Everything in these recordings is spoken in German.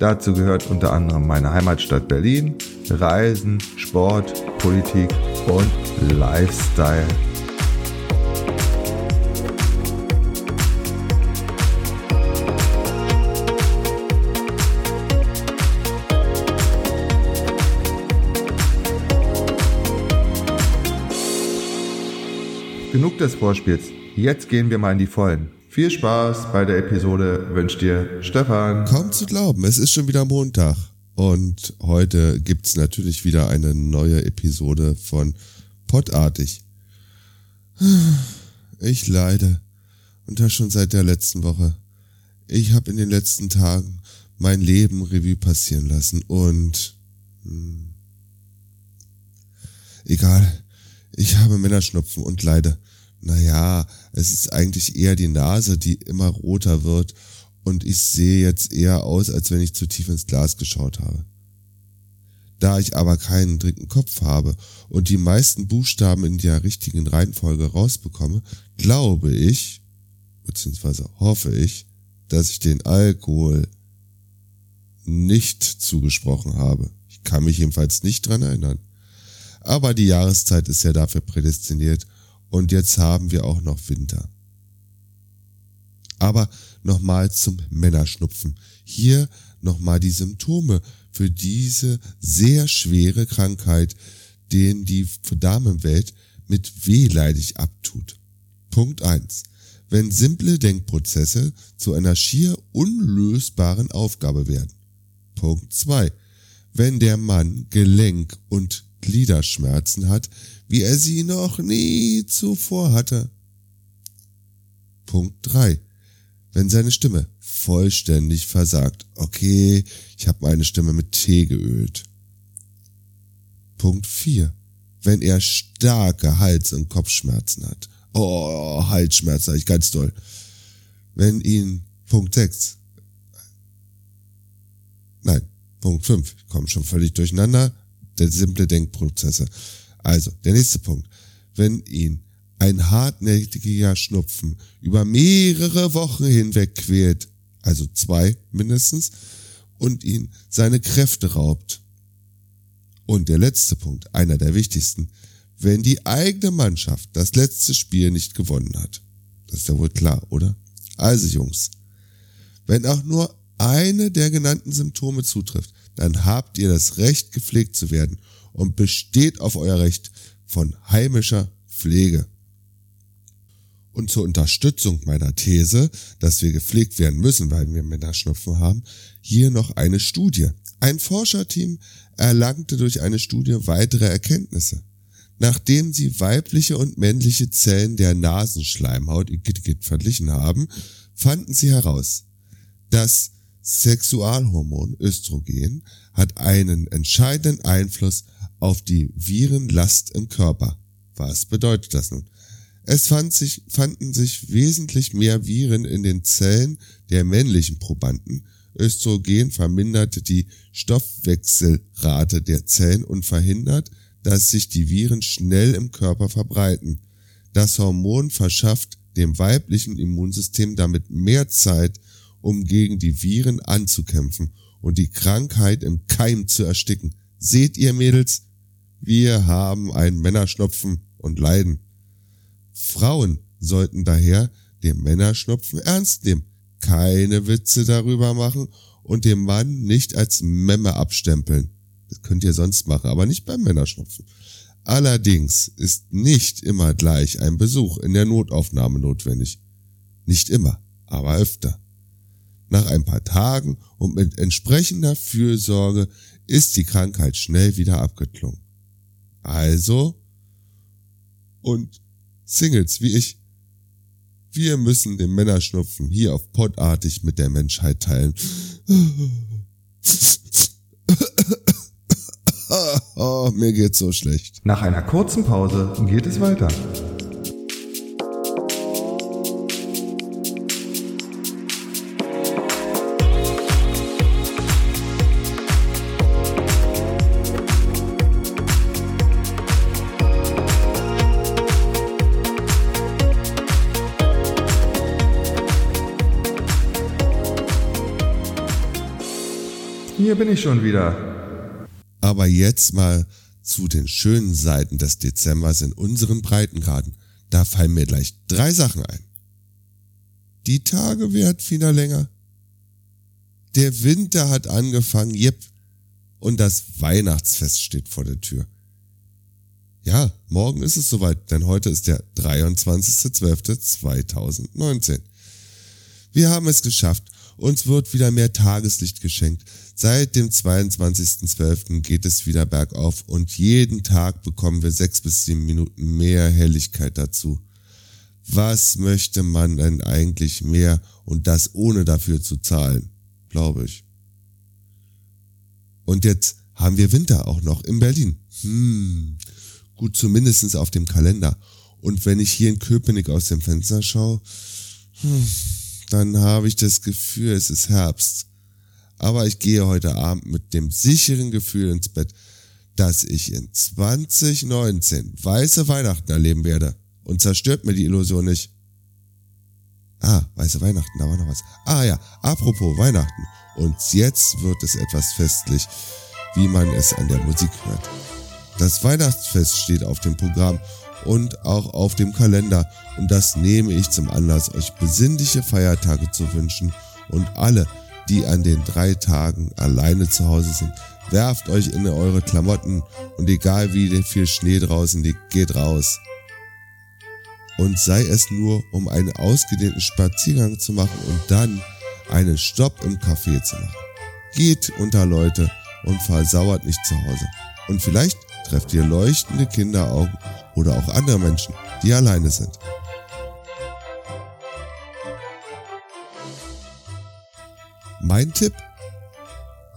Dazu gehört unter anderem meine Heimatstadt Berlin, Reisen, Sport, Politik und Lifestyle. Genug des Vorspiels. Jetzt gehen wir mal in die Vollen. Viel Spaß bei der Episode wünscht dir Stefan. Kaum zu glauben, es ist schon wieder Montag. Und heute gibt's natürlich wieder eine neue Episode von Pottartig. Ich leide. Und das schon seit der letzten Woche. Ich habe in den letzten Tagen mein Leben Revue passieren lassen und... Hm, egal. Ich habe Männerschnupfen und leide. Naja, es ist eigentlich eher die Nase, die immer roter wird und ich sehe jetzt eher aus, als wenn ich zu tief ins Glas geschaut habe. Da ich aber keinen dringenden Kopf habe und die meisten Buchstaben in der richtigen Reihenfolge rausbekomme, glaube ich, beziehungsweise hoffe ich, dass ich den Alkohol nicht zugesprochen habe. Ich kann mich jedenfalls nicht dran erinnern. Aber die Jahreszeit ist ja dafür prädestiniert und jetzt haben wir auch noch Winter. Aber nochmal zum Männerschnupfen. Hier nochmal die Symptome für diese sehr schwere Krankheit, den die Damenwelt mit wehleidig abtut. Punkt eins: Wenn simple Denkprozesse zu einer schier unlösbaren Aufgabe werden. Punkt zwei: Wenn der Mann Gelenk- und Gliederschmerzen hat, wie er sie noch nie zuvor hatte. Punkt 3. Wenn seine Stimme vollständig versagt. Okay, ich habe meine Stimme mit Tee geölt. Punkt 4. Wenn er starke Hals- und Kopfschmerzen hat. Oh, Halsschmerzen, ich ganz doll. Wenn ihn, Punkt 6. Nein, Punkt 5. Ich komme schon völlig durcheinander. Der simple Denkprozesse. Also, der nächste Punkt. Wenn ihn ein hartnäckiger Schnupfen über mehrere Wochen hinweg quält, also zwei mindestens, und ihn seine Kräfte raubt. Und der letzte Punkt, einer der wichtigsten, wenn die eigene Mannschaft das letzte Spiel nicht gewonnen hat. Das ist ja wohl klar, oder? Also Jungs, wenn auch nur eine der genannten Symptome zutrifft, dann habt ihr das Recht, gepflegt zu werden und besteht auf euer Recht von heimischer Pflege. Und zur Unterstützung meiner These, dass wir gepflegt werden müssen, weil wir Männerschnupfen haben, hier noch eine Studie. Ein Forscherteam erlangte durch eine Studie weitere Erkenntnisse. Nachdem sie weibliche und männliche Zellen der Nasenschleimhaut verglichen haben, fanden sie heraus, dass Sexualhormon Östrogen hat einen entscheidenden Einfluss auf die Virenlast im Körper. Was bedeutet das nun? Es fand sich, fanden sich wesentlich mehr Viren in den Zellen der männlichen Probanden. Östrogen verminderte die Stoffwechselrate der Zellen und verhindert, dass sich die Viren schnell im Körper verbreiten. Das Hormon verschafft dem weiblichen Immunsystem damit mehr Zeit, um gegen die Viren anzukämpfen und die Krankheit im Keim zu ersticken. Seht ihr Mädels? Wir haben einen Männerschnupfen und leiden. Frauen sollten daher den Männerschnupfen ernst nehmen, keine Witze darüber machen und den Mann nicht als Memme abstempeln. Das könnt ihr sonst machen, aber nicht beim Männerschnupfen. Allerdings ist nicht immer gleich ein Besuch in der Notaufnahme notwendig. Nicht immer, aber öfter. Nach ein paar Tagen und mit entsprechender Fürsorge ist die Krankheit schnell wieder abgeklungen. Also, und Singles wie ich, wir müssen den Männerschnupfen hier auf Podartig mit der Menschheit teilen. Oh, mir geht's so schlecht. Nach einer kurzen Pause geht es weiter. Schon wieder. Aber jetzt mal zu den schönen Seiten des Dezembers in unseren Breitengraden. Da fallen mir gleich drei Sachen ein. Die Tage werden wieder länger. Der Winter hat angefangen, jep. Und das Weihnachtsfest steht vor der Tür. Ja, morgen ist es soweit, denn heute ist der 23.12.2019. Wir haben es geschafft. Uns wird wieder mehr Tageslicht geschenkt. Seit dem 22.12. geht es wieder bergauf und jeden Tag bekommen wir sechs bis sieben Minuten mehr Helligkeit dazu. Was möchte man denn eigentlich mehr und das ohne dafür zu zahlen? Glaube ich. Und jetzt haben wir Winter auch noch in Berlin. Hm, gut, zumindestens auf dem Kalender. Und wenn ich hier in Köpenick aus dem Fenster schaue, hm, dann habe ich das Gefühl, es ist Herbst. Aber ich gehe heute Abend mit dem sicheren Gefühl ins Bett, dass ich in 2019 weiße Weihnachten erleben werde. Und zerstört mir die Illusion nicht. Ah, weiße Weihnachten, da war noch was. Ah ja, apropos Weihnachten. Und jetzt wird es etwas festlich, wie man es an der Musik hört. Das Weihnachtsfest steht auf dem Programm und auch auf dem Kalender und das nehme ich zum Anlass, euch besinnliche Feiertage zu wünschen und alle, die an den drei Tagen alleine zu Hause sind, werft euch in eure Klamotten und egal wie viel Schnee draußen liegt, geht raus. Und sei es nur, um einen ausgedehnten Spaziergang zu machen und dann einen Stopp im Café zu machen. Geht unter Leute und versauert nicht zu Hause. Und vielleicht trefft ihr leuchtende Kinderaugen oder auch andere Menschen, die alleine sind. Mein Tipp,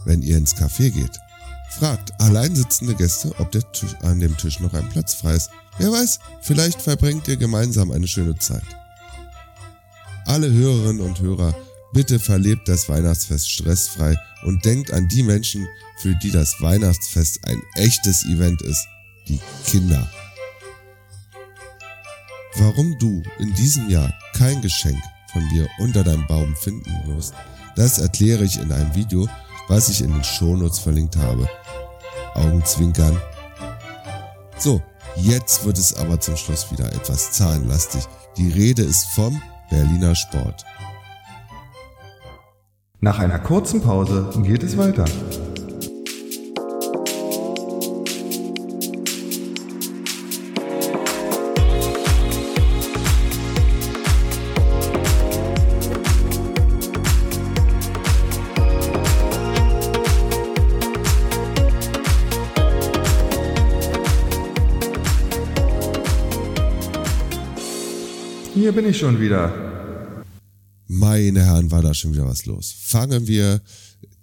wenn ihr ins Café geht, fragt allein sitzende Gäste, ob der Tisch, an dem Tisch noch ein Platz frei ist. Wer weiß, vielleicht verbringt ihr gemeinsam eine schöne Zeit. Alle Hörerinnen und Hörer, bitte verlebt das Weihnachtsfest stressfrei und denkt an die Menschen, für die das Weihnachtsfest ein echtes Event ist, die Kinder. Warum du in diesem Jahr kein Geschenk von mir unter deinem Baum finden wirst, das erkläre ich in einem Video, was ich in den Shownotes verlinkt habe. Augenzwinkern. So, jetzt wird es aber zum Schluss wieder etwas zahlenlastig. Die Rede ist vom Berliner Sport. Nach einer kurzen Pause geht es weiter. Hier bin ich schon wieder. Meine Herren, war da schon wieder was los. Fangen wir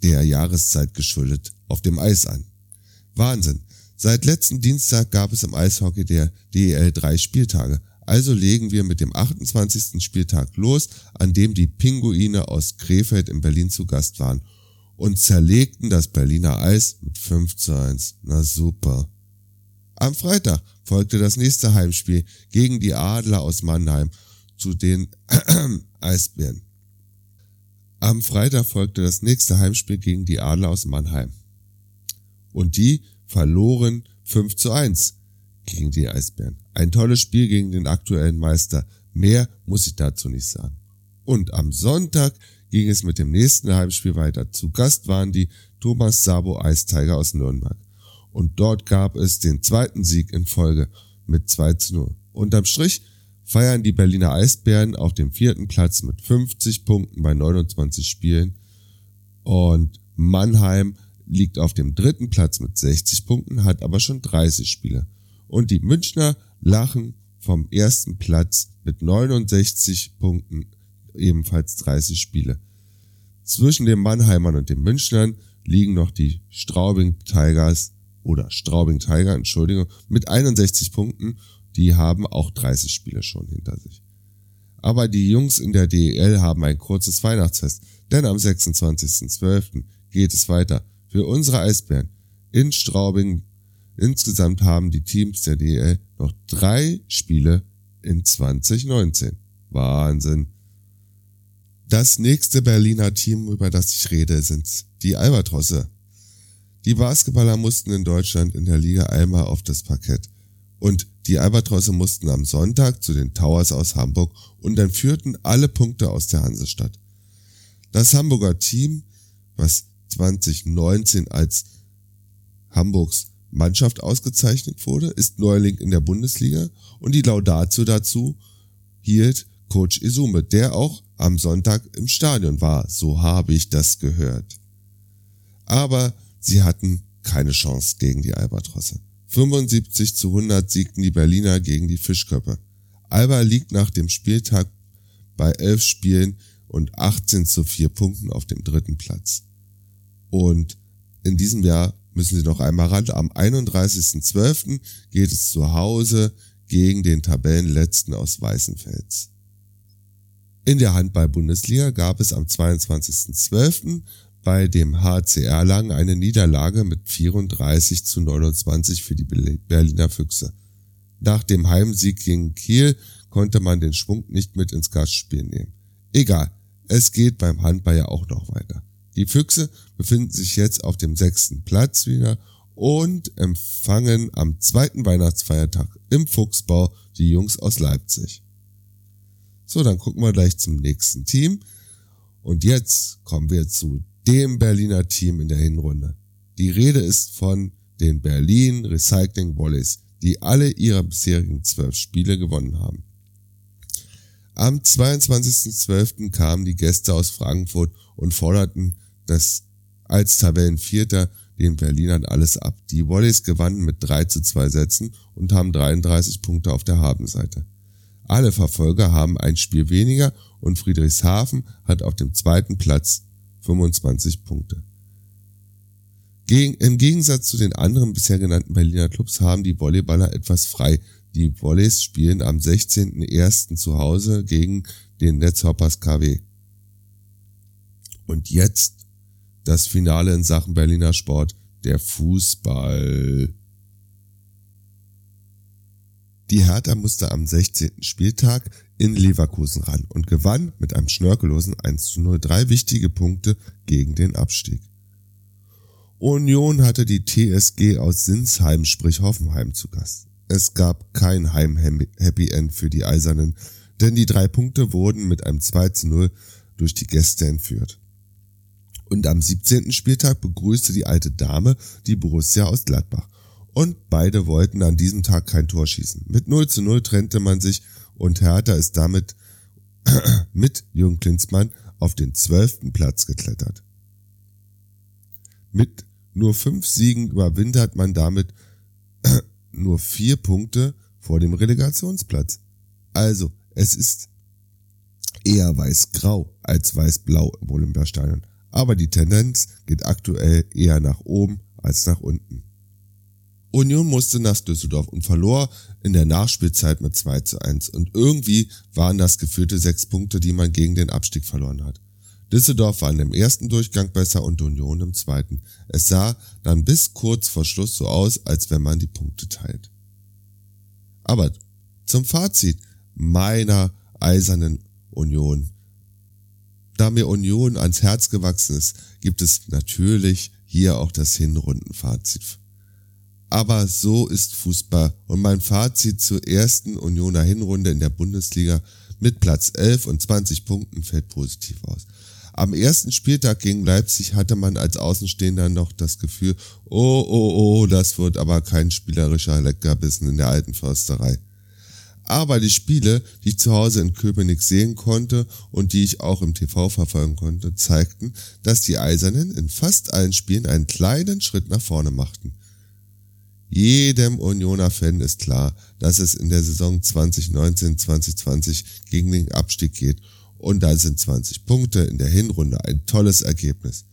der Jahreszeit geschuldet auf dem Eis an. Wahnsinn. Seit letzten Dienstag gab es im Eishockey der DEL drei Spieltage. Also legen wir mit dem 28. Spieltag los, an dem die Pinguine aus Krefeld in Berlin zu Gast waren und zerlegten das Berliner Eis mit 5 zu 1. Na super. Am Freitag folgte das nächste Heimspiel gegen die Adler aus Mannheim zu den Eisbären. Am Freitag folgte das nächste Heimspiel gegen die Adler aus Mannheim. Und die verloren 5 zu 1 gegen die Eisbären. Ein tolles Spiel gegen den aktuellen Meister. Mehr muss ich dazu nicht sagen. Und am Sonntag ging es mit dem nächsten Heimspiel weiter. Zu Gast waren die Thomas Sabo Eistiger aus Nürnberg. Und dort gab es den zweiten Sieg in Folge mit 2 zu 0. Unterm Strich feiern die Berliner Eisbären auf dem vierten Platz mit 50 Punkten bei 29 Spielen und Mannheim liegt auf dem dritten Platz mit 60 Punkten, hat aber schon 30 Spiele. Und die Münchner lachen vom ersten Platz mit 69 Punkten, ebenfalls 30 Spiele. Zwischen den Mannheimern und den Münchnern liegen noch die Straubing Tigers oder Straubing Tiger, Entschuldigung, mit 61 Punkten. Die haben auch 30 Spiele schon hinter sich. Aber die Jungs in der DEL haben ein kurzes Weihnachtsfest, denn am 26.12. geht es weiter für unsere Eisbären in Straubing. Insgesamt haben die Teams der DEL noch drei Spiele in 2019. Wahnsinn. Das nächste Berliner Team, über das ich rede, sind die Albatrosse. Die Basketballer mussten in Deutschland in der Liga einmal auf das Parkett. Und die Albatrosse mussten am Sonntag zu den Towers aus Hamburg und dann führten alle Punkte aus der Hansestadt. Das Hamburger Team, was 2019 als Hamburgs Mannschaft ausgezeichnet wurde, ist Neuling in der Bundesliga und die Laudatio dazu hielt Coach Isume, der auch am Sonntag im Stadion war, so habe ich das gehört. Aber sie hatten keine Chance gegen die Albatrosse. 75 zu 100 siegten die Berliner gegen die Fischköpfe. Alba liegt nach dem Spieltag bei 11 Spielen und 18 zu 4 Punkten auf dem dritten Platz. Und in diesem Jahr müssen sie noch einmal ran. Am 31.12. geht es zu Hause gegen den Tabellenletzten aus Weißenfels. In der Handball-Bundesliga gab es am 22.12. bei dem HCR Lang eine Niederlage mit 34 zu 29 für die Berliner Füchse. Nach dem Heimsieg gegen Kiel konnte man den Schwung nicht mit ins Gastspiel nehmen. Egal, es geht beim Handball ja auch noch weiter. Die Füchse befinden sich jetzt auf dem sechsten Platz wieder und empfangen am zweiten Weihnachtsfeiertag im Fuchsbau die Jungs aus Leipzig. So, dann gucken wir gleich zum nächsten Team. Und jetzt kommen wir zu dem Berliner Team in der Hinrunde. Die Rede ist von den Berlin Recycling Volleys, die alle ihre bisherigen zwölf Spiele gewonnen haben. Am 22.12. kamen die Gäste aus Frankfurt und forderten das als Tabellenvierter den Berlinern alles ab. Die Volleys gewannen mit 3 zu 2 Sätzen und haben 33 Punkte auf der Habenseite. Alle Verfolger haben ein Spiel weniger und Friedrichshafen hat auf dem zweiten Platz 25 Punkte. Im Gegensatz zu den anderen bisher genannten Berliner Clubs haben die Volleyballer etwas frei. Die Volleys spielen am 16.01. zu Hause gegen den Netzhoppers KW. Und jetzt das Finale in Sachen Berliner Sport, der Fußball. Die Hertha musste am 16. Spieltag in Leverkusen ran und gewann mit einem schnörkellosen 1 zu 0 drei wichtige Punkte gegen den Abstieg. Union hatte die TSG aus Sinsheim, sprich Hoffenheim, zu Gast. Es gab kein Heim-Happy End für die Eisernen, denn die drei Punkte wurden mit einem 2 zu 0 durch die Gäste entführt. Und am 17. Spieltag begrüßte die alte Dame die Borussia aus Gladbach. Und beide wollten an diesem Tag kein Tor schießen. Mit 0 zu 0 trennte man sich und Hertha ist damit mit Jürgen Klinsmann auf den zwölften Platz geklettert. Mit nur fünf Siegen überwintert man damit nur vier Punkte vor dem Relegationsplatz. Also, es ist eher weiß-grau als weiß-blau im Olympiastadion aber die Tendenz geht aktuell eher nach oben als nach unten. Union musste nach Düsseldorf und verlor in der Nachspielzeit mit 2 zu 1 und irgendwie waren das gefühlte sechs Punkte, die man gegen den Abstieg verloren hat. Düsseldorf war in dem ersten Durchgang besser und Union im zweiten. Es sah dann bis kurz vor Schluss so aus, als wenn man die Punkte teilt. Aber zum Fazit meiner eisernen Union. Da mir Union ans Herz gewachsen ist, gibt es natürlich hier auch das Hinrundenfazit. Aber so ist Fußball und mein Fazit zur ersten Unioner Hinrunde in der Bundesliga mit Platz 11 und 20 Punkten fällt positiv aus. Am ersten Spieltag gegen Leipzig hatte man als Außenstehender noch das Gefühl, oh, oh, oh, das wird aber kein spielerischer Leckerbissen in der alten Försterei. Aber die Spiele, die ich zu Hause in Köpenick sehen konnte und die ich auch im TV verfolgen konnte, zeigten, dass die Eisernen in fast allen Spielen einen kleinen Schritt nach vorne machten. Jedem Unioner-Fan ist klar, dass es in der Saison 2019-2020 gegen den Abstieg geht und da sind 20 Punkte in der Hinrunde ein tolles Ergebnis.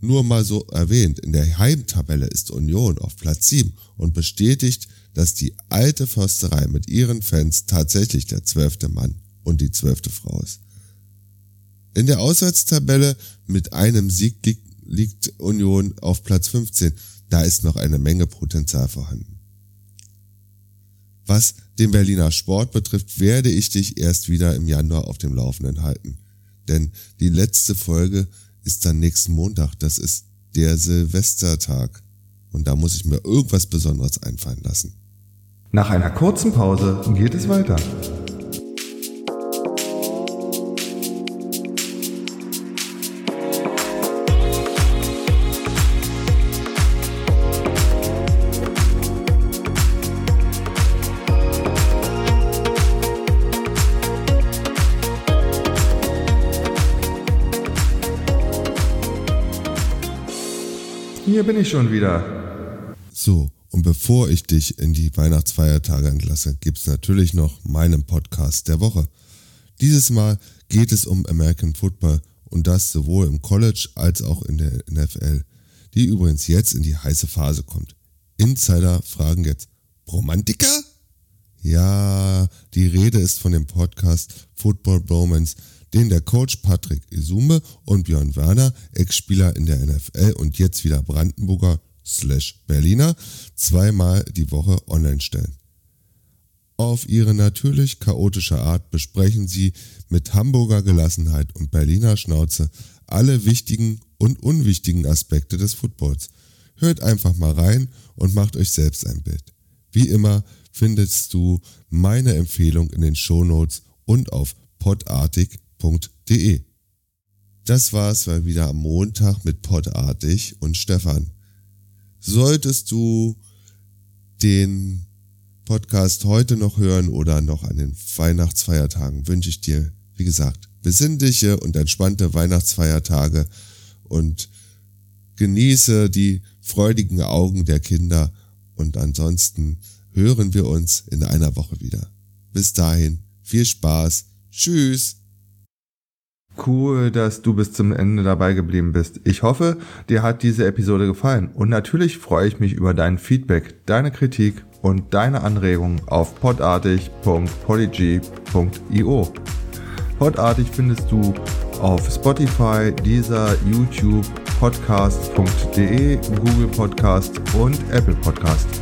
Nur mal so erwähnt, in der Heimtabelle ist Union auf Platz 7 und bestätigt, dass die alte Försterei mit ihren Fans tatsächlich der zwölfte Mann und die zwölfte Frau ist. In der Auswärtstabelle mit einem Sieg liegt Union auf Platz 15. Da ist noch eine Menge Potenzial vorhanden. Was den Berliner Sport betrifft, werde ich dich erst wieder im Januar auf dem Laufenden halten. Denn die letzte Folge ist dann nächsten Montag. Das ist der Silvestertag. Und da muss ich mir irgendwas Besonderes einfallen lassen. Nach einer kurzen Pause geht es weiter. Hier bin ich schon wieder. So, und bevor ich dich in die Weihnachtsfeiertage entlasse, gibt's natürlich noch meinen Podcast der Woche. Dieses Mal geht es um American Football und das sowohl im College als auch in der NFL, die übrigens jetzt in die heiße Phase kommt. Insider fragen jetzt, Romantiker? Ja, die Rede ist von dem Podcast Football Bromance, den der Coach Patrick Isume und Björn Werner, Ex-Spieler in der NFL und jetzt wieder Brandenburger slash Berliner, zweimal die Woche online stellen. Auf ihre natürlich chaotische Art besprechen sie mit Hamburger Gelassenheit und Berliner Schnauze alle wichtigen und unwichtigen Aspekte des Footballs. Hört einfach mal rein und macht euch selbst ein Bild. Wie immer findest du meine Empfehlung in den Shownotes und auf podartig.de. Das war's mal wieder am Montag mit Podartig und Stefan. Solltest du den Podcast heute noch hören oder noch an den Weihnachtsfeiertagen, wünsche ich dir, wie gesagt, besinnliche und entspannte Weihnachtsfeiertage und genieße die freudigen Augen der Kinder und ansonsten hören wir uns in einer Woche wieder. Bis dahin, viel Spaß, tschüss. Cool, dass du bis zum Ende dabei geblieben bist. Ich hoffe, dir hat diese Episode gefallen und natürlich freue ich mich über dein Feedback, deine Kritik und deine Anregungen auf podartig.polyg.io. Podartig findest du auf Spotify, dieser YouTube, podcast.de, Google Podcast und Apple Podcast.